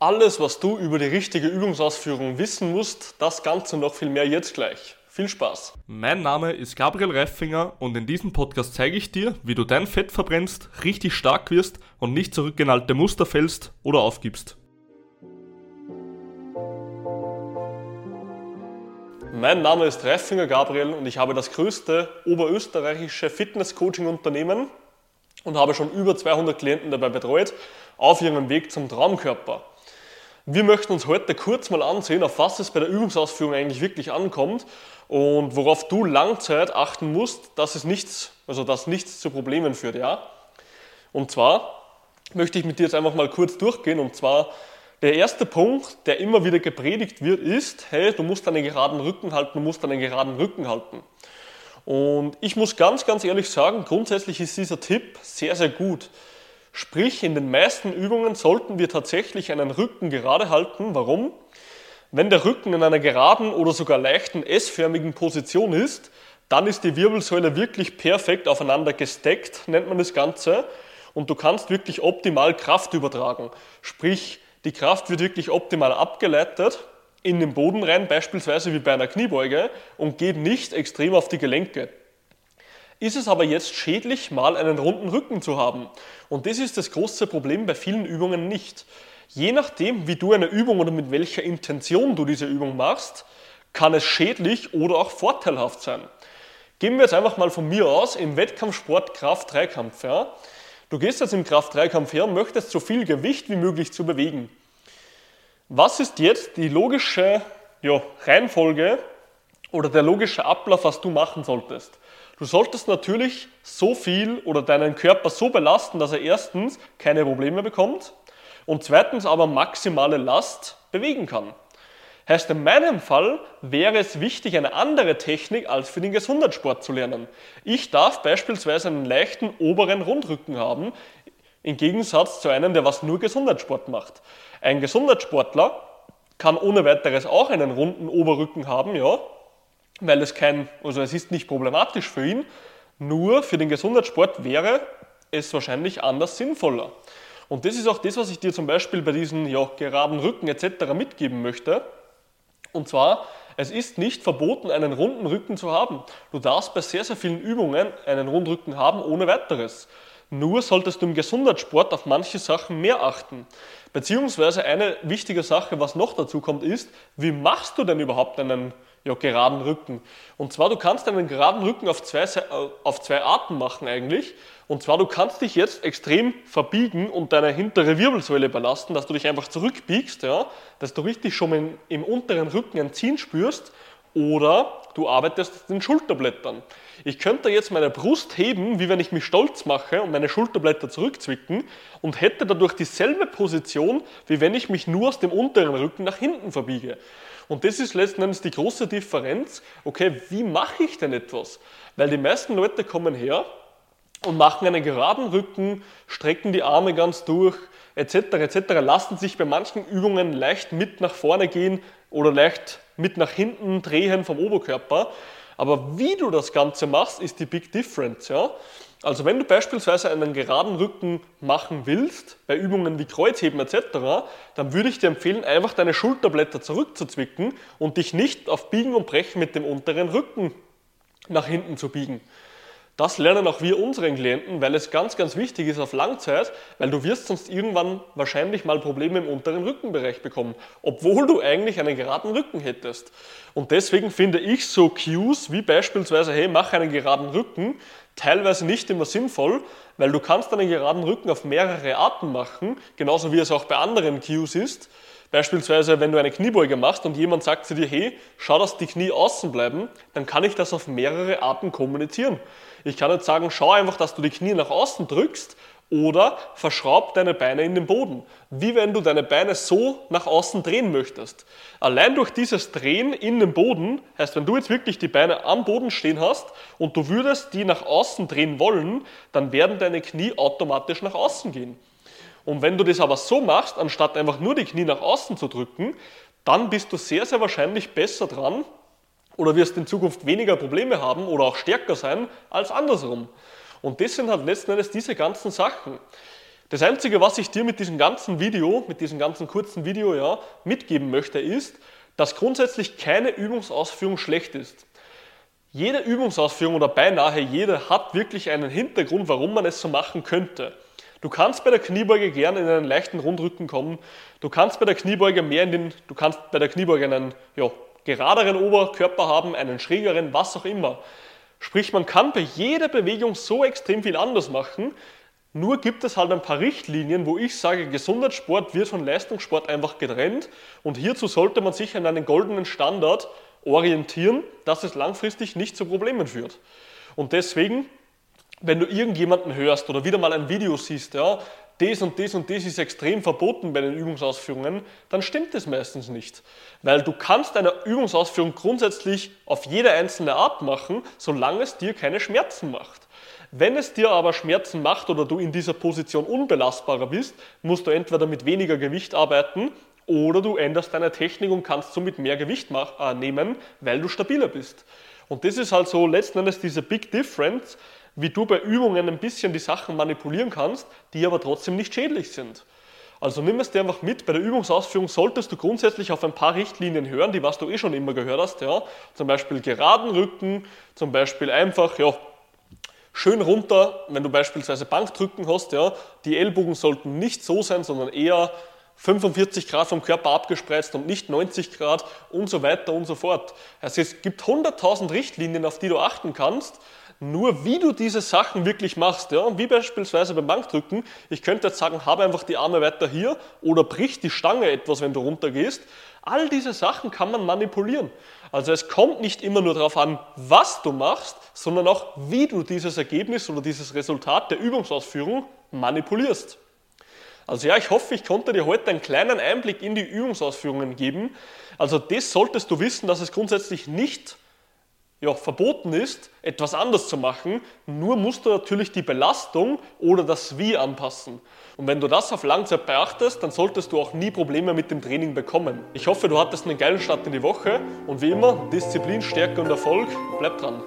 Alles, was du über die richtige Übungsausführung wissen musst, das Ganze noch viel mehr jetzt gleich. Viel Spaß! Mein Name ist Gabriel Reifinger und in diesem Podcast zeige ich dir, wie du dein Fett verbrennst, richtig stark wirst und nicht zurück in alte Muster fällst oder aufgibst. Mein Name ist Reifinger Gabriel und ich habe das größte oberösterreichische Fitness-Coaching-Unternehmen und habe schon über 200 Klienten dabei betreut auf ihrem Weg zum Traumkörper. Wir möchten uns heute kurz mal ansehen, auf was es bei der Übungsausführung eigentlich wirklich ankommt und worauf du Langzeit achten musst, dass es nichts, also dass nichts zu Problemen führt, ja? Und zwar möchte ich mit dir jetzt einfach mal kurz durchgehen und zwar der erste Punkt, der immer wieder gepredigt wird, ist, hey, du musst einen geraden Rücken halten, du musst einen geraden Rücken halten. Und ich muss ganz, ganz ehrlich sagen, grundsätzlich ist dieser Tipp sehr, sehr gut. Sprich, in den meisten Übungen sollten wir tatsächlich einen Rücken gerade halten. Warum? Wenn der Rücken in einer geraden oder sogar leichten S-förmigen Position ist, dann ist die Wirbelsäule wirklich perfekt aufeinander gesteckt, nennt man das Ganze. Und du kannst wirklich optimal Kraft übertragen. Sprich, die Kraft wird wirklich optimal abgeleitet in den Boden rein, beispielsweise wie bei einer Kniebeuge, und geht nicht extrem auf die Gelenke. Ist es aber jetzt schädlich, mal einen runden Rücken zu haben? Und das ist das große Problem bei vielen Übungen nicht. Je nachdem, wie du eine Übung oder mit welcher Intention du diese Übung machst, kann es schädlich oder auch vorteilhaft sein. Gehen wir jetzt einfach mal von mir aus im Wettkampfsport Kraft-Dreikampf. Ja? Du gehst jetzt im Kraft-Dreikampf her und möchtest so viel Gewicht wie möglich zu bewegen. Was ist jetzt die logische ja, Reihenfolge oder der logische Ablauf, was du machen solltest? Du solltest natürlich so viel oder deinen Körper so belasten, dass er erstens keine Probleme bekommt und zweitens aber maximale Last bewegen kann. Heißt, in meinem Fall wäre es wichtig, eine andere Technik als für den Gesundheitssport zu lernen. Ich darf beispielsweise einen leichten oberen Rundrücken haben, im Gegensatz zu einem, der was nur Gesundheitssport macht. Ein Gesundheitssportler kann ohne weiteres auch einen runden Oberrücken haben, ja, weil es kein, also es ist nicht problematisch für ihn, nur für den Gesundheitssport wäre es wahrscheinlich anders sinnvoller. Und das ist auch das, was ich dir zum Beispiel bei diesen ja, geraden Rücken etc. mitgeben möchte. Und zwar, es ist nicht verboten, einen runden Rücken zu haben. Du darfst bei sehr, sehr vielen Übungen einen runden Rücken haben, ohne weiteres. Nur solltest du im Gesundheitssport auf manche Sachen mehr achten. Beziehungsweise eine wichtige Sache, was noch dazu kommt, ist, wie machst du denn überhaupt einen ja, geraden Rücken. Und zwar, du kannst einen geraden Rücken auf zwei, auf zwei Arten machen eigentlich. Und zwar, du kannst dich jetzt extrem verbiegen und deine hintere Wirbelsäule belasten, dass du dich einfach zurückbiegst, ja, dass du richtig schon im, im unteren Rücken ein Ziehen spürst. Oder du arbeitest den Schulterblättern. Ich könnte jetzt meine Brust heben, wie wenn ich mich stolz mache und meine Schulterblätter zurückzwicken und hätte dadurch dieselbe Position, wie wenn ich mich nur aus dem unteren Rücken nach hinten verbiege. Und das ist letzten Endes die große Differenz. Okay, wie mache ich denn etwas? Weil die meisten Leute kommen her und machen einen geraden Rücken, strecken die Arme ganz durch, etc., etc., lassen sich bei manchen Übungen leicht mit nach vorne gehen oder leicht mit nach hinten drehen vom Oberkörper. Aber wie du das Ganze machst, ist die Big Difference. Ja? Also wenn du beispielsweise einen geraden Rücken machen willst, bei Übungen wie Kreuzheben etc., dann würde ich dir empfehlen, einfach deine Schulterblätter zurückzuzwicken und dich nicht auf Biegen und Brechen mit dem unteren Rücken nach hinten zu biegen. Das lernen auch wir unseren Klienten, weil es ganz, ganz wichtig ist auf Langzeit, weil du wirst sonst irgendwann wahrscheinlich mal Probleme im unteren Rückenbereich bekommen, obwohl du eigentlich einen geraden Rücken hättest. Und deswegen finde ich so Cues wie beispielsweise, hey, mach einen geraden Rücken, teilweise nicht immer sinnvoll, weil du kannst einen geraden Rücken auf mehrere Arten machen, genauso wie es auch bei anderen Cues ist. Beispielsweise, wenn du eine Kniebeuge machst und jemand sagt zu dir, hey, schau, dass die Knie außen bleiben, dann kann ich das auf mehrere Arten kommunizieren. Ich kann jetzt sagen, schau einfach, dass du die Knie nach außen drückst oder verschraub deine Beine in den Boden. Wie wenn du deine Beine so nach außen drehen möchtest. Allein durch dieses Drehen in den Boden, heißt, wenn du jetzt wirklich die Beine am Boden stehen hast und du würdest die nach außen drehen wollen, dann werden deine Knie automatisch nach außen gehen. Und wenn du das aber so machst, anstatt einfach nur die Knie nach außen zu drücken, dann bist du sehr, sehr wahrscheinlich besser dran oder wirst in Zukunft weniger Probleme haben oder auch stärker sein als andersrum. Und das sind halt letzten Endes diese ganzen Sachen. Das Einzige, was ich dir mit diesem ganzen Video, mit diesem ganzen kurzen Video ja, mitgeben möchte, ist, dass grundsätzlich keine Übungsausführung schlecht ist. Jede Übungsausführung oder beinahe jede hat wirklich einen Hintergrund, warum man es so machen könnte. Du kannst bei der Kniebeuge gerne in einen leichten Rundrücken kommen. Du kannst bei der Kniebeuge mehr in den, du kannst bei der Kniebeuge einen ja, geraderen Oberkörper haben, einen schrägeren, was auch immer. Sprich, man kann bei jeder Bewegung so extrem viel anders machen. Nur gibt es halt ein paar Richtlinien, wo ich sage, Gesundheitssport wird von Leistungssport einfach getrennt und hierzu sollte man sich an einen goldenen Standard orientieren, dass es langfristig nicht zu Problemen führt. Und deswegen, wenn du irgendjemanden hörst oder wieder mal ein Video siehst, ja, das und das und das ist extrem verboten bei den Übungsausführungen, dann stimmt das meistens nicht. Weil du kannst eine Übungsausführung grundsätzlich auf jede einzelne Art machen, solange es dir keine Schmerzen macht. Wenn es dir aber Schmerzen macht oder du in dieser Position unbelastbarer bist, musst du entweder mit weniger Gewicht arbeiten oder du änderst deine Technik und kannst somit mehr Gewicht äh, nehmen, weil du stabiler bist. Und das ist halt so letzten Endes diese Big Difference, wie du bei Übungen ein bisschen die Sachen manipulieren kannst, die aber trotzdem nicht schädlich sind. Also nimm es dir einfach mit, bei der Übungsausführung solltest du grundsätzlich auf ein paar Richtlinien hören, die was du eh schon immer gehört hast. Ja? Zum Beispiel geraden Rücken, zum Beispiel einfach ja, schön runter, wenn du beispielsweise Bankdrücken hast, ja, die Ellbogen sollten nicht so sein, sondern eher 45 Grad vom Körper abgespreizt und nicht 90 Grad und so weiter und so fort. Also es gibt 100.000 Richtlinien, auf die du achten kannst. Nur wie du diese Sachen wirklich machst, ja, wie beispielsweise beim Bankdrücken, ich könnte jetzt sagen, habe einfach die Arme weiter hier oder brich die Stange etwas, wenn du runtergehst. All diese Sachen kann man manipulieren. Also es kommt nicht immer nur darauf an, was du machst, sondern auch, wie du dieses Ergebnis oder dieses Resultat der Übungsausführung manipulierst. Also ja, ich hoffe, ich konnte dir heute einen kleinen Einblick in die Übungsausführungen geben. Also das solltest du wissen, dass es grundsätzlich nicht ja, verboten ist, etwas anders zu machen, nur musst du natürlich die Belastung oder das Wie anpassen. Und wenn du das auf Langzeit beachtest, dann solltest du auch nie Probleme mit dem Training bekommen. Ich hoffe, du hattest einen geilen Start in die Woche und wie immer, Disziplin, Stärke und Erfolg, bleib dran.